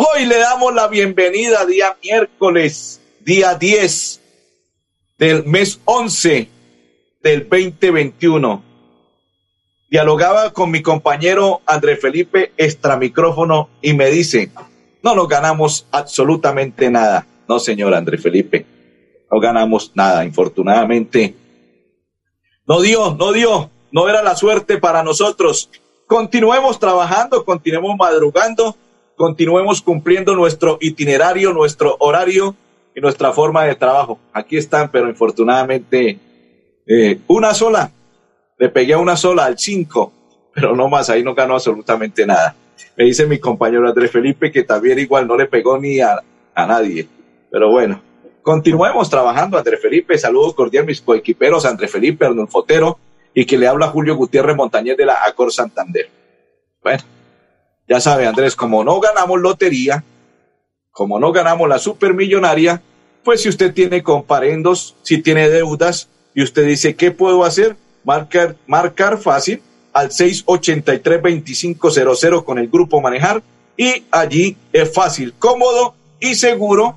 Hoy le damos la bienvenida día miércoles, día 10 del mes 11 del 2021. Dialogaba con mi compañero André Felipe extramicrófono y me dice, no nos ganamos absolutamente nada. No, señor André Felipe, no ganamos nada, infortunadamente no dio, no dio, no era la suerte para nosotros. Continuemos trabajando, continuemos madrugando, continuemos cumpliendo nuestro itinerario, nuestro horario y nuestra forma de trabajo. Aquí están, pero infortunadamente eh, una sola. Le pegué a una sola, al cinco, pero no más, ahí no ganó absolutamente nada. Me dice mi compañero Andrés Felipe que también igual no le pegó ni a, a nadie. Pero bueno, Continuemos trabajando, André Felipe. Saludos cordiales mis coequiperos, André Felipe, Arnold Fotero y que le habla Julio Gutiérrez Montañez de la Acor Santander. Bueno, ya sabe, Andrés, como no ganamos lotería, como no ganamos la supermillonaria, pues si usted tiene comparendos, si tiene deudas y usted dice, ¿qué puedo hacer? Marcar, marcar fácil al 683-2500 con el grupo Manejar y allí es fácil, cómodo y seguro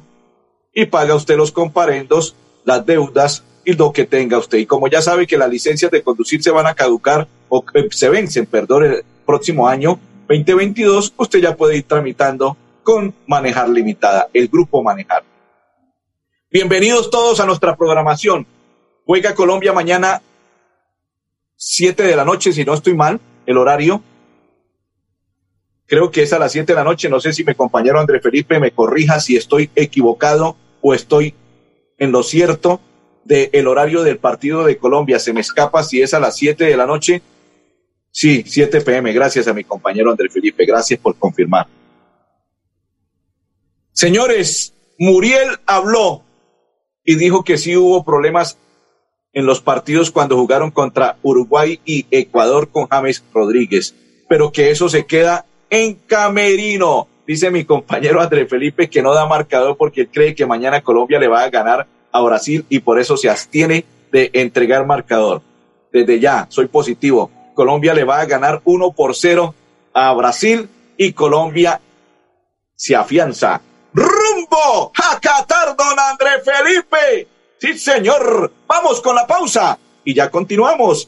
y paga usted los comparendos, las deudas y lo que tenga usted. Y como ya sabe que las licencias de conducir se van a caducar o eh, se vencen, perdón, el próximo año 2022, usted ya puede ir tramitando con Manejar Limitada, el grupo Manejar. Bienvenidos todos a nuestra programación. Juega Colombia mañana 7 de la noche, si no estoy mal, el horario. Creo que es a las 7 de la noche. No sé si mi compañero André Felipe me corrija si estoy equivocado o estoy en lo cierto del horario del partido de Colombia. Se me escapa si es a las 7 de la noche. Sí, 7 pm. Gracias a mi compañero André Felipe. Gracias por confirmar. Señores, Muriel habló y dijo que sí hubo problemas en los partidos cuando jugaron contra Uruguay y Ecuador con James Rodríguez, pero que eso se queda en Camerino. Dice mi compañero André Felipe que no da marcador porque cree que mañana Colombia le va a ganar a Brasil y por eso se abstiene de entregar marcador. Desde ya, soy positivo. Colombia le va a ganar 1 por 0 a Brasil y Colombia se afianza. ¡Rumbo! ¡A Qatar, don André Felipe! Sí, señor. Vamos con la pausa y ya continuamos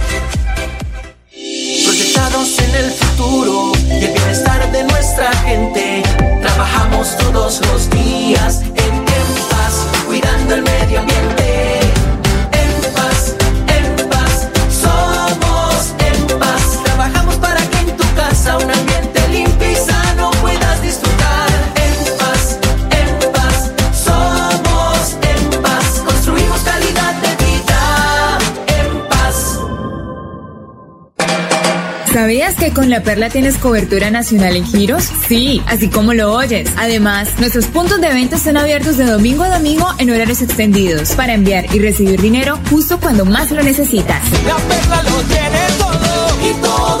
Los días ¿Sabías que con La Perla tienes cobertura nacional en giros? Sí, así como lo oyes. Además, nuestros puntos de venta están abiertos de domingo a domingo en horarios extendidos para enviar y recibir dinero justo cuando más lo necesitas. La Perla lo tiene todo y todo.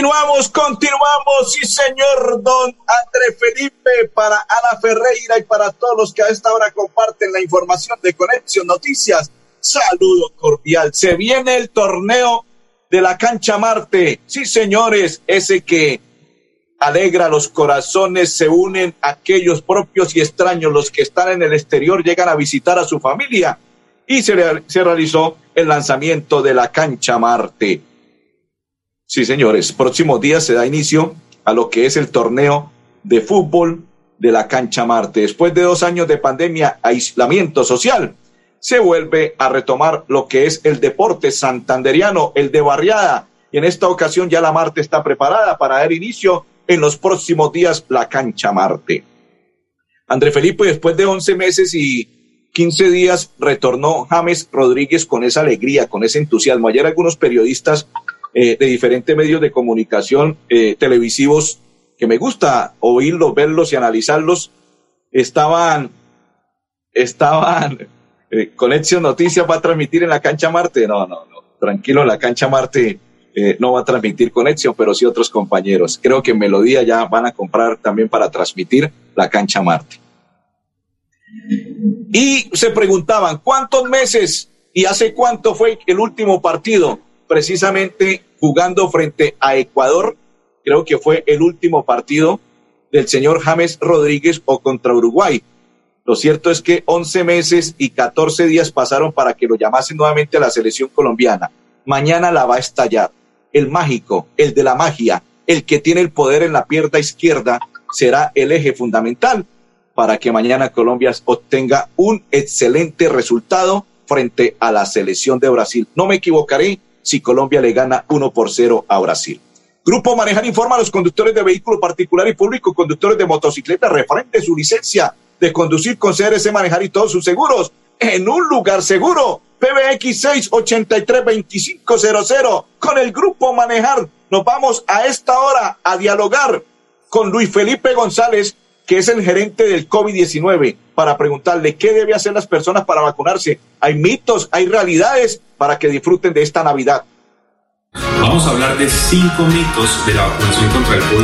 Continuamos, continuamos, sí señor, don André Felipe, para Ana Ferreira y para todos los que a esta hora comparten la información de Conexión Noticias. Saludo cordial. Se viene el torneo de la cancha Marte. Sí señores, ese que alegra los corazones, se unen aquellos propios y extraños, los que están en el exterior llegan a visitar a su familia y se, se realizó el lanzamiento de la cancha Marte. Sí, señores, próximos días se da inicio a lo que es el torneo de fútbol de la cancha Marte. Después de dos años de pandemia, aislamiento social, se vuelve a retomar lo que es el deporte santanderiano, el de barriada. Y en esta ocasión ya la Marte está preparada para dar inicio en los próximos días la cancha Marte. André Felipe, después de 11 meses y 15 días, retornó James Rodríguez con esa alegría, con ese entusiasmo. Ayer algunos periodistas eh, de diferentes medios de comunicación eh, televisivos que me gusta oírlos, verlos y analizarlos, estaban, estaban, eh, Conexión Noticias va a transmitir en la cancha Marte. No, no, no, tranquilo, la cancha Marte no va a transmitir Conexión, pero sí otros compañeros. Creo que Melodía ya van a comprar también para transmitir la cancha Marte. Y se preguntaban, ¿cuántos meses y hace cuánto fue el último partido? Precisamente jugando frente a Ecuador, creo que fue el último partido del señor James Rodríguez o contra Uruguay. Lo cierto es que 11 meses y 14 días pasaron para que lo llamasen nuevamente a la selección colombiana. Mañana la va a estallar. El mágico, el de la magia, el que tiene el poder en la pierna izquierda, será el eje fundamental para que mañana Colombia obtenga un excelente resultado frente a la selección de Brasil. No me equivocaré, si Colombia le gana 1 por 0 a Brasil. Grupo Manejar informa a los conductores de vehículo particular y público, conductores de motocicleta, referente su licencia de conducir con CRC Manejar y todos sus seguros en un lugar seguro. PBX 683-2500 con el Grupo Manejar. Nos vamos a esta hora a dialogar con Luis Felipe González, que es el gerente del COVID-19, para preguntarle qué debe hacer las personas para vacunarse. Hay mitos, hay realidades para que disfruten de esta Navidad. Vamos a hablar de cinco mitos de la vacunación contra el COVID-19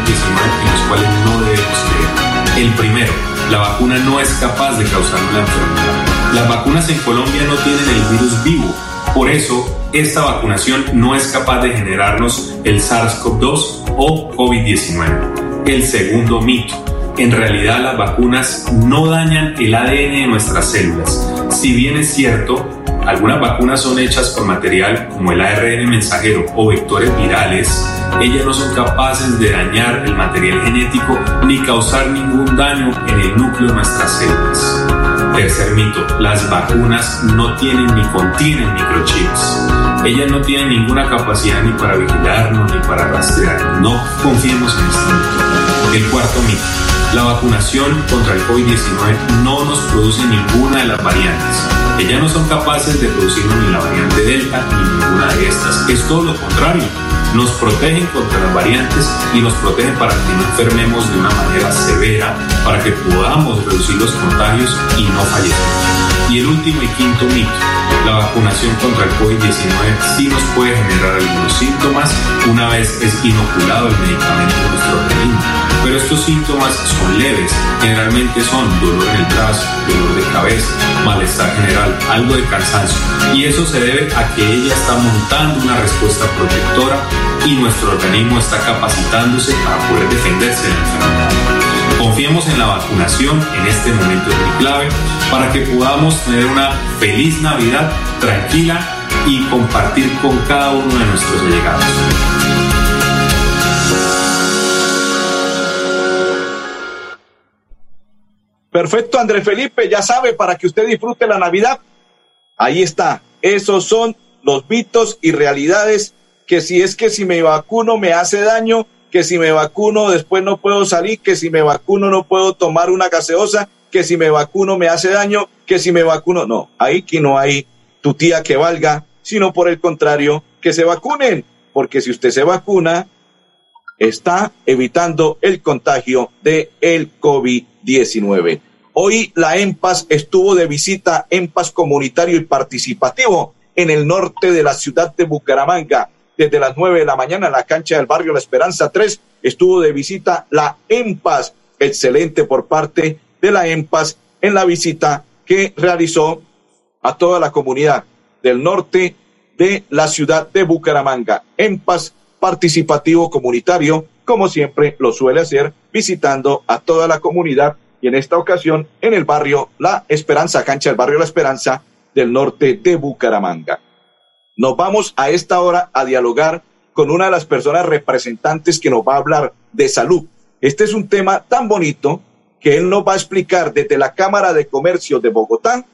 en los cuales no debemos creer. El primero, la vacuna no es capaz de causar una enfermedad. Las vacunas en Colombia no tienen el virus vivo. Por eso, esta vacunación no es capaz de generarnos el SARS-CoV-2 o COVID-19. El segundo mito, en realidad las vacunas no dañan el ADN de nuestras células. Si bien es cierto, algunas vacunas son hechas por material como el ARN mensajero o vectores virales, ellas no son capaces de dañar el material genético ni causar ningún daño en el núcleo de nuestras células. Tercer mito, las vacunas no tienen ni contienen microchips. Ellas no tienen ninguna capacidad ni para vigilarnos ni para rastrearnos. No confiemos en este. El cuarto mito, la vacunación contra el COVID-19 no nos produce ninguna de las variantes. Ellas no son capaces de producirnos ni la variante Delta ni ninguna de estas. Es todo lo contrario. Nos protegen contra las variantes y nos protegen para que no enfermemos de una manera severa para que podamos reducir los contagios y no fallecer. Y el último y quinto mito, la vacunación contra el COVID-19 sí nos puede generar algunos síntomas una vez es inoculado el medicamento en nuestro organismo, pero estos síntomas son leves, generalmente son dolor en el brazo, dolor de cabeza, malestar general, algo de cansancio, y eso se debe a que ella está montando una respuesta protectora y nuestro organismo está capacitándose para poder defenderse de la enfermedad. Confiemos en la vacunación en este momento muy clave para que podamos tener una feliz Navidad tranquila y compartir con cada uno de nuestros allegados. Perfecto, Andrés Felipe, ya sabe, para que usted disfrute la Navidad. Ahí está. Esos son los mitos y realidades que si es que si me vacuno me hace daño, que si me vacuno después no puedo salir, que si me vacuno no puedo tomar una gaseosa, que si me vacuno me hace daño, que si me vacuno, no, ahí que no hay tu tía que valga, sino por el contrario, que se vacunen, porque si usted se vacuna, está evitando el contagio de el COVID-19. Hoy la EMPAS estuvo de visita, EMPAS comunitario y participativo en el norte de la ciudad de Bucaramanga desde las 9 de la mañana en la cancha del barrio La Esperanza 3. Estuvo de visita la EMPAS, excelente por parte de la EMPAS en la visita que realizó a toda la comunidad del norte de la ciudad de Bucaramanga. EMPAS participativo comunitario, como siempre lo suele hacer, visitando a toda la comunidad y en esta ocasión en el barrio La Esperanza, cancha del barrio La Esperanza del norte de Bucaramanga. Nos vamos a esta hora a dialogar con una de las personas representantes que nos va a hablar de salud. Este es un tema tan bonito que él nos va a explicar desde la Cámara de Comercio de Bogotá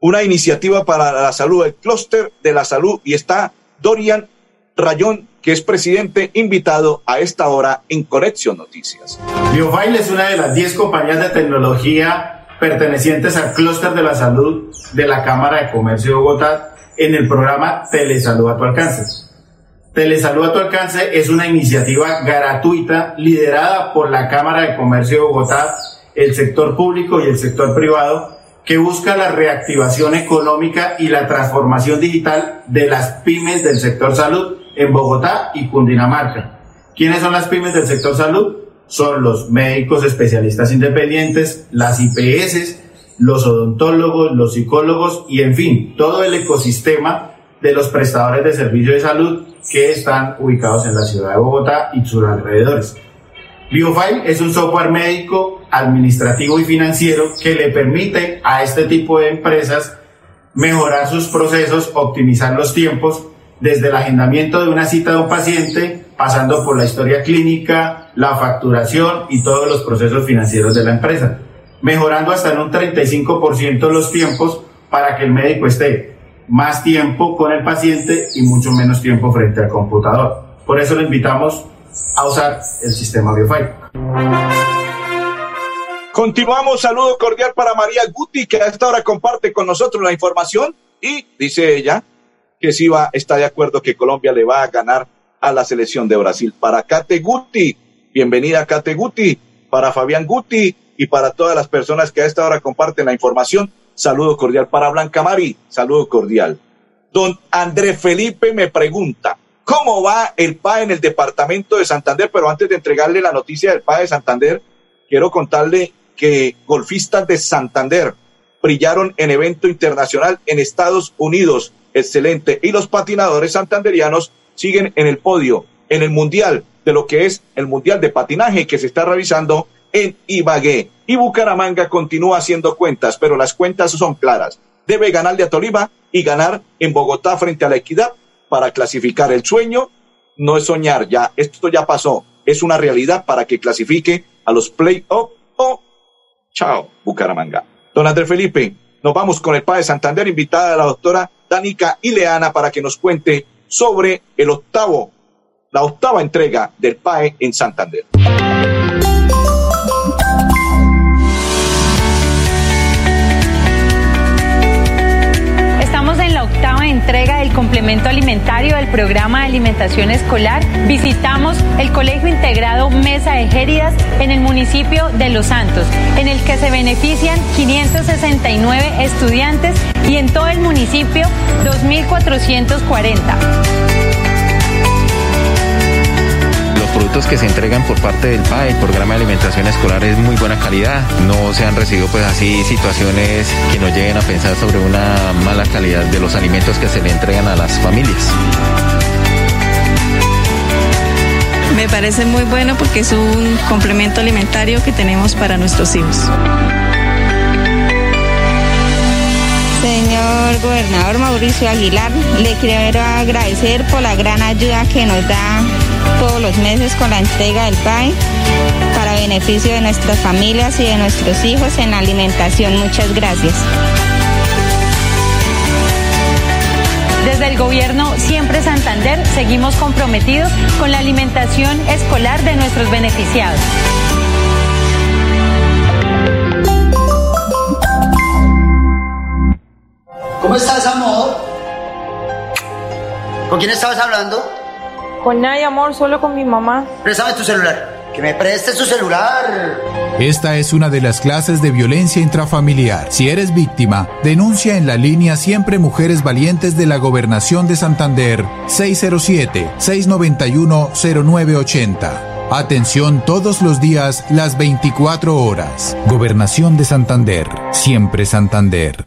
una iniciativa para la salud, el clúster de la salud, y está Dorian Rayón, que es presidente invitado a esta hora en Conexión Noticias. BioFile es una de las 10 compañías de tecnología pertenecientes al clúster de la salud de la Cámara de Comercio de Bogotá en el programa Telesalud a tu alcance. Telesalud a tu alcance es una iniciativa gratuita liderada por la Cámara de Comercio de Bogotá, el sector público y el sector privado que busca la reactivación económica y la transformación digital de las pymes del sector salud en Bogotá y Cundinamarca. ¿Quiénes son las pymes del sector salud? Son los médicos especialistas independientes, las IPS, los odontólogos, los psicólogos y en fin, todo el ecosistema de los prestadores de servicios de salud que están ubicados en la ciudad de Bogotá y sus alrededores. BioFile es un software médico, administrativo y financiero que le permite a este tipo de empresas mejorar sus procesos, optimizar los tiempos, desde el agendamiento de una cita de un paciente, pasando por la historia clínica, la facturación y todos los procesos financieros de la empresa mejorando hasta en un 35% los tiempos para que el médico esté más tiempo con el paciente y mucho menos tiempo frente al computador. Por eso le invitamos a usar el sistema BioFi. Continuamos, saludo cordial para María Guti, que a esta hora comparte con nosotros la información y dice ella que sí va, está de acuerdo que Colombia le va a ganar a la selección de Brasil. Para Kate Guti, bienvenida Kate Guti, para Fabián Guti, y para todas las personas que a esta hora comparten la información. Saludo cordial para Blanca Mari, saludo cordial. Don André Felipe me pregunta, ¿cómo va el PA en el departamento de Santander? Pero antes de entregarle la noticia del PA de Santander, quiero contarle que golfistas de Santander brillaron en evento internacional en Estados Unidos. Excelente. Y los patinadores santanderianos siguen en el podio, en el mundial de lo que es el mundial de patinaje que se está realizando en Ibagué. Y Bucaramanga continúa haciendo cuentas, pero las cuentas son claras. Debe ganar de Atoliva y ganar en Bogotá frente a la Equidad para clasificar. El sueño no es soñar, ya esto ya pasó, es una realidad para que clasifique a los play-off o chao, Bucaramanga. Don Andrés Felipe, nos vamos con el padre Santander, invitada a la doctora Danica Ileana para que nos cuente sobre el octavo, la octava entrega del PAE en Santander. Complemento alimentario del programa de alimentación escolar, visitamos el Colegio Integrado Mesa de Géridas en el municipio de Los Santos, en el que se benefician 569 estudiantes y en todo el municipio 2.440 que se entregan por parte del PAE, el programa de alimentación escolar es muy buena calidad. No se han recibido pues así situaciones que nos lleguen a pensar sobre una mala calidad de los alimentos que se le entregan a las familias. Me parece muy bueno porque es un complemento alimentario que tenemos para nuestros hijos. Señor gobernador Mauricio Aguilar, le quiero agradecer por la gran ayuda que nos da todos los meses con la entrega del PAE para beneficio de nuestras familias y de nuestros hijos en la alimentación. Muchas gracias. Desde el gobierno Siempre Santander seguimos comprometidos con la alimentación escolar de nuestros beneficiados. ¿Cómo estás, amor? ¿Con quién estabas hablando? Con nadie, amor, solo con mi mamá. Préstame tu celular. Que me prestes tu celular. Esta es una de las clases de violencia intrafamiliar. Si eres víctima, denuncia en la línea Siempre Mujeres Valientes de la Gobernación de Santander 607-691-0980. Atención todos los días, las 24 horas. Gobernación de Santander. Siempre Santander.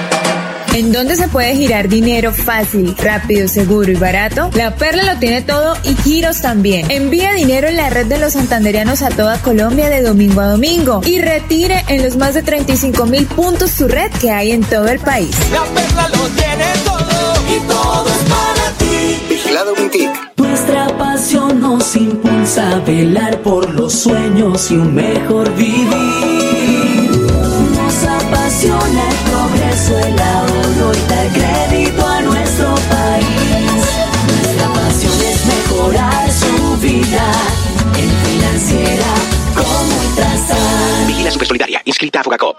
¿En dónde se puede girar dinero fácil, rápido, seguro y barato? La Perla lo tiene todo y giros también. Envía dinero en la red de los santanderianos a toda Colombia de domingo a domingo y retire en los más de 35 mil puntos su red que hay en todo el país. La Perla lo tiene todo y todo es para ti. Vigilado Mintic. Nuestra pasión nos impulsa a velar por los sueños y un mejor vivir. Nos apasiona el progreso, el ahorro Supersolidaria. Inscrita a Fogacop.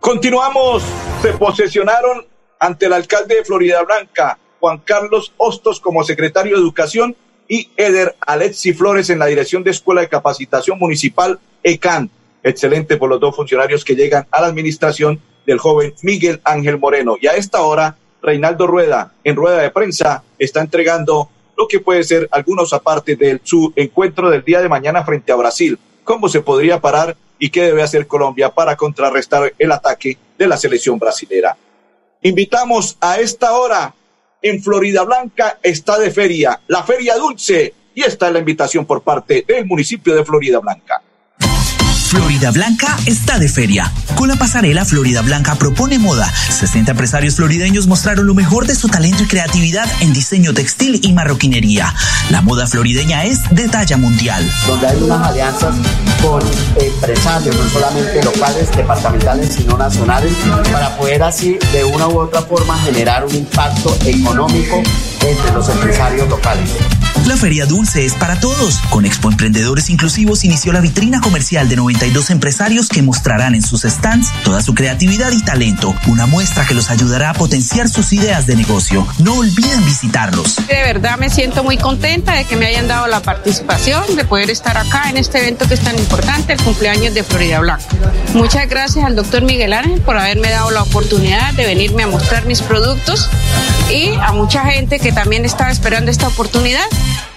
Continuamos. Se posesionaron ante el alcalde de Florida Blanca, Juan Carlos Hostos, como secretario de Educación y Eder Alexi Flores en la dirección de Escuela de Capacitación Municipal ECAN. Excelente por los dos funcionarios que llegan a la administración del joven Miguel Ángel Moreno. Y a esta hora, Reinaldo Rueda, en rueda de prensa, está entregando lo que puede ser algunos aparte de su encuentro del día de mañana frente a Brasil. ¿Cómo se podría parar y qué debe hacer Colombia para contrarrestar el ataque de la selección brasilera? Invitamos a esta hora en Florida Blanca está de feria, la Feria Dulce, y esta es la invitación por parte del municipio de Florida Blanca. Florida Blanca está de feria. Con la pasarela Florida Blanca propone moda. 60 empresarios florideños mostraron lo mejor de su talento y creatividad en diseño textil y marroquinería. La moda florideña es de talla mundial. Donde hay unas alianzas con empresarios, no solamente locales, departamentales, sino nacionales, para poder así de una u otra forma generar un impacto económico entre los empresarios locales. La Feria Dulce es para todos. Con Expo Emprendedores Inclusivos inició la vitrina comercial de 92 empresarios que mostrarán en sus stands toda su creatividad y talento, una muestra que los ayudará a potenciar sus ideas de negocio. No olviden visitarlos. De verdad me siento muy contenta de que me hayan dado la participación, de poder estar acá en este evento que es tan importante, el cumpleaños de Florida Blanca. Muchas gracias al doctor Miguel Ángel por haberme dado la oportunidad de venirme a mostrar mis productos y a mucha gente que también estaba esperando esta oportunidad.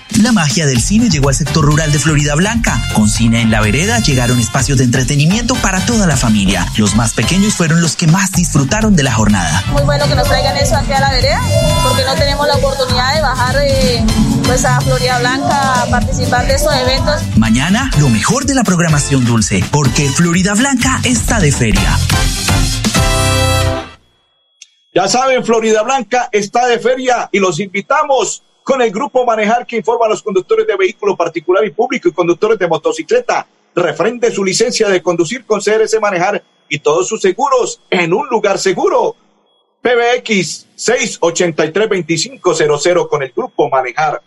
La magia del cine llegó al sector rural de Florida Blanca. Con cine en la vereda llegaron espacios de entretenimiento para toda la familia. Los más pequeños fueron los que más disfrutaron de la jornada. Muy bueno que nos traigan eso aquí a la vereda, porque no tenemos la oportunidad de bajar eh, pues a Florida Blanca a participar de estos eventos. Mañana, lo mejor de la programación dulce, porque Florida Blanca está de feria. Ya saben, Florida Blanca está de feria y los invitamos con el grupo Manejar que informa a los conductores de vehículo particular y público y conductores de motocicleta. Refrende su licencia de conducir con CRS Manejar y todos sus seguros en un lugar seguro. PBX 683-2500 con el grupo Manejar.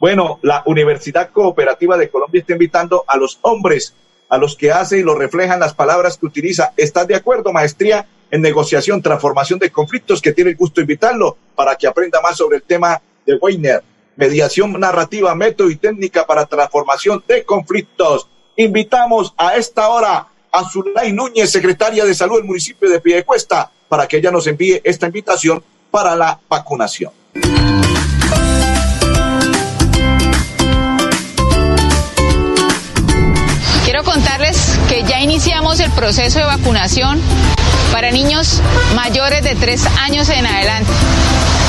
Bueno, la Universidad Cooperativa de Colombia está invitando a los hombres, a los que hace y lo reflejan las palabras que utiliza. ¿Estás de acuerdo, maestría en negociación, transformación de conflictos, que tiene el gusto de invitarlo para que aprenda más sobre el tema de Weiner? Mediación narrativa, método y técnica para transformación de conflictos. Invitamos a esta hora a Zulay Núñez, secretaria de Salud del municipio de Piedecuesta, para que ella nos envíe esta invitación para la vacunación. Quiero contarles que ya iniciamos el proceso de vacunación para niños mayores de 3 años en adelante.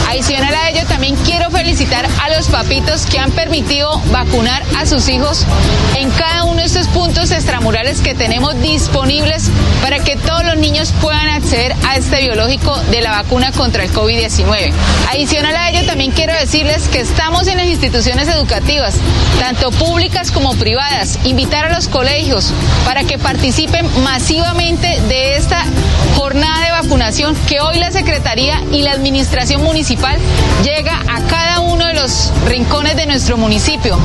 Adicional a ello, también quiero felicitar a los papitos que han permitido vacunar a sus hijos en cada uno de estos puntos extramurales que tenemos disponibles para que todos los niños puedan acceder a este biológico de la vacuna contra el COVID-19. Adicional a ello, también quiero decirles que estamos en las instituciones educativas, tanto públicas como privadas, invitar a los colegios para que participen masivamente de esta que hoy la Secretaría y la Administración Municipal llega a cada uno de los rincones de nuestro municipio.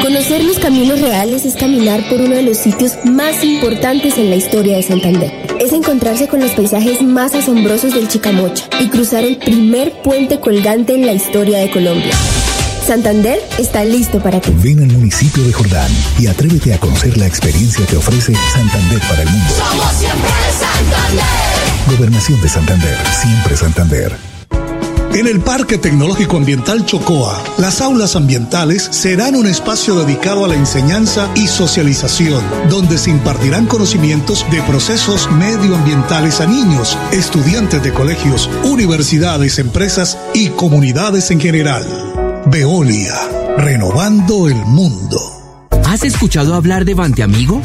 Conocer los caminos reales es caminar por uno de los sitios más importantes en la historia de Santander. Es encontrarse con los paisajes más asombrosos del Chicamocha y cruzar el primer puente colgante en la historia de Colombia. Santander está listo para ti. Ven al municipio de Jordán y atrévete a conocer la experiencia que ofrece Santander para el mundo. Somos siempre Santander. Gobernación de Santander, siempre Santander. En el Parque Tecnológico Ambiental Chocoa, las aulas ambientales serán un espacio dedicado a la enseñanza y socialización, donde se impartirán conocimientos de procesos medioambientales a niños, estudiantes de colegios, universidades, empresas y comunidades en general. Veolia, renovando el mundo. ¿Has escuchado hablar de Bante Amigo?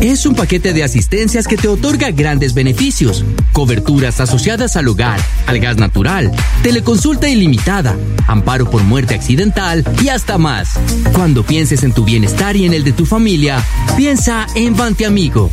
Es un paquete de asistencias que te otorga grandes beneficios, coberturas asociadas al hogar, al gas natural, teleconsulta ilimitada, amparo por muerte accidental y hasta más. Cuando pienses en tu bienestar y en el de tu familia, piensa en Bante Amigo.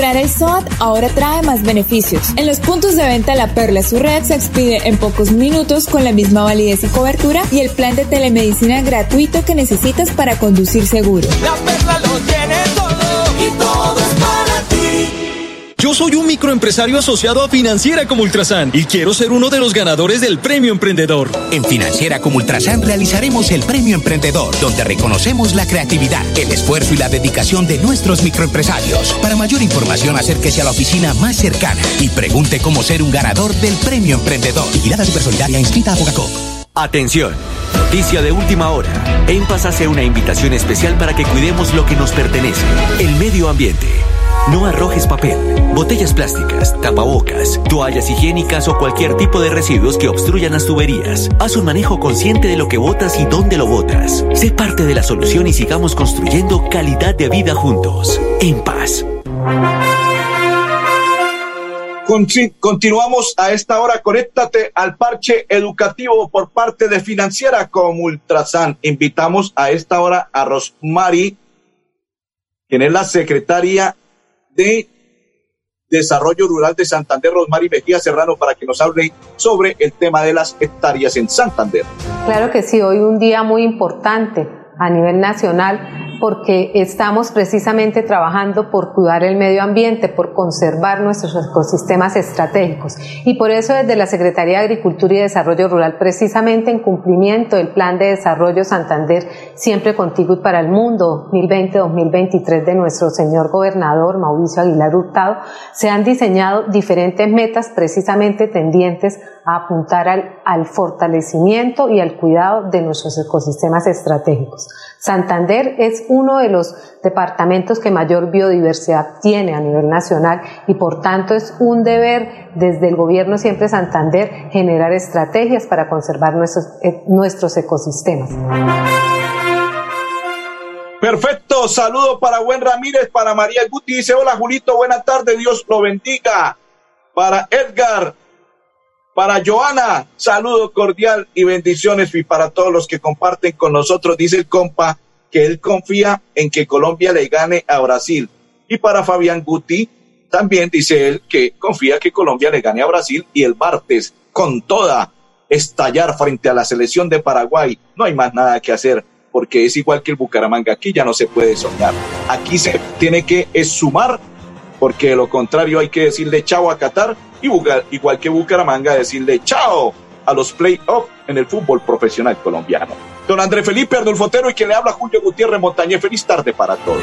El SOAT ahora trae más beneficios. En los puntos de venta La Perla su red se expide en pocos minutos con la misma validez y cobertura y el plan de telemedicina gratuito que necesitas para conducir seguro. La perla lo tiene Yo soy un microempresario asociado a Financiera como Ultrasan y quiero ser uno de los ganadores del Premio Emprendedor. En Financiera como Ultrasan realizaremos el Premio Emprendedor, donde reconocemos la creatividad, el esfuerzo y la dedicación de nuestros microempresarios. Para mayor información, acérquese a la oficina más cercana y pregunte cómo ser un ganador del Premio Emprendedor. Vigilada Supersolidaria inscrita a Bogacop. Atención, noticia de última hora. En Paz hace una invitación especial para que cuidemos lo que nos pertenece, el medio ambiente. No arrojes papel, botellas plásticas, tapabocas, toallas higiénicas o cualquier tipo de residuos que obstruyan las tuberías. Haz un manejo consciente de lo que botas y dónde lo botas. Sé parte de la solución y sigamos construyendo calidad de vida juntos. En paz. Continuamos a esta hora. Conéctate al parche educativo por parte de Financiera como Ultrasan. Invitamos a esta hora a Rosmari, quien es la secretaria de Desarrollo Rural de Santander, Rosmari Mejía Serrano, para que nos hable sobre el tema de las hectáreas en Santander. Claro que sí, hoy un día muy importante a nivel nacional porque estamos precisamente trabajando por cuidar el medio ambiente, por conservar nuestros ecosistemas estratégicos. Y por eso desde la Secretaría de Agricultura y Desarrollo Rural, precisamente en cumplimiento del Plan de Desarrollo Santander, siempre contigo y para el mundo 2020-2023 de nuestro señor gobernador Mauricio Aguilar Hurtado, se han diseñado diferentes metas precisamente tendientes apuntar al, al fortalecimiento y al cuidado de nuestros ecosistemas estratégicos. Santander es uno de los departamentos que mayor biodiversidad tiene a nivel nacional y por tanto es un deber desde el gobierno siempre Santander generar estrategias para conservar nuestros, eh, nuestros ecosistemas. Perfecto, saludo para Buen Ramírez, para María Guti, dice hola Julito, buena tarde, Dios lo bendiga. Para Edgar, para Joana, saludo cordial y bendiciones y para todos los que comparten con nosotros, dice el compa que él confía en que Colombia le gane a Brasil. Y para Fabián Guti, también dice él que confía que Colombia le gane a Brasil y el martes, con toda, estallar frente a la selección de Paraguay. No hay más nada que hacer porque es igual que el Bucaramanga. Aquí ya no se puede soñar. Aquí se tiene que sumar porque de lo contrario hay que decirle chao a Qatar y igual que Bucaramanga decirle chao a los playoffs en el fútbol profesional colombiano. Don André Felipe Arnulfo Otero y que le habla Julio Gutiérrez Montañez. Feliz tarde para todos.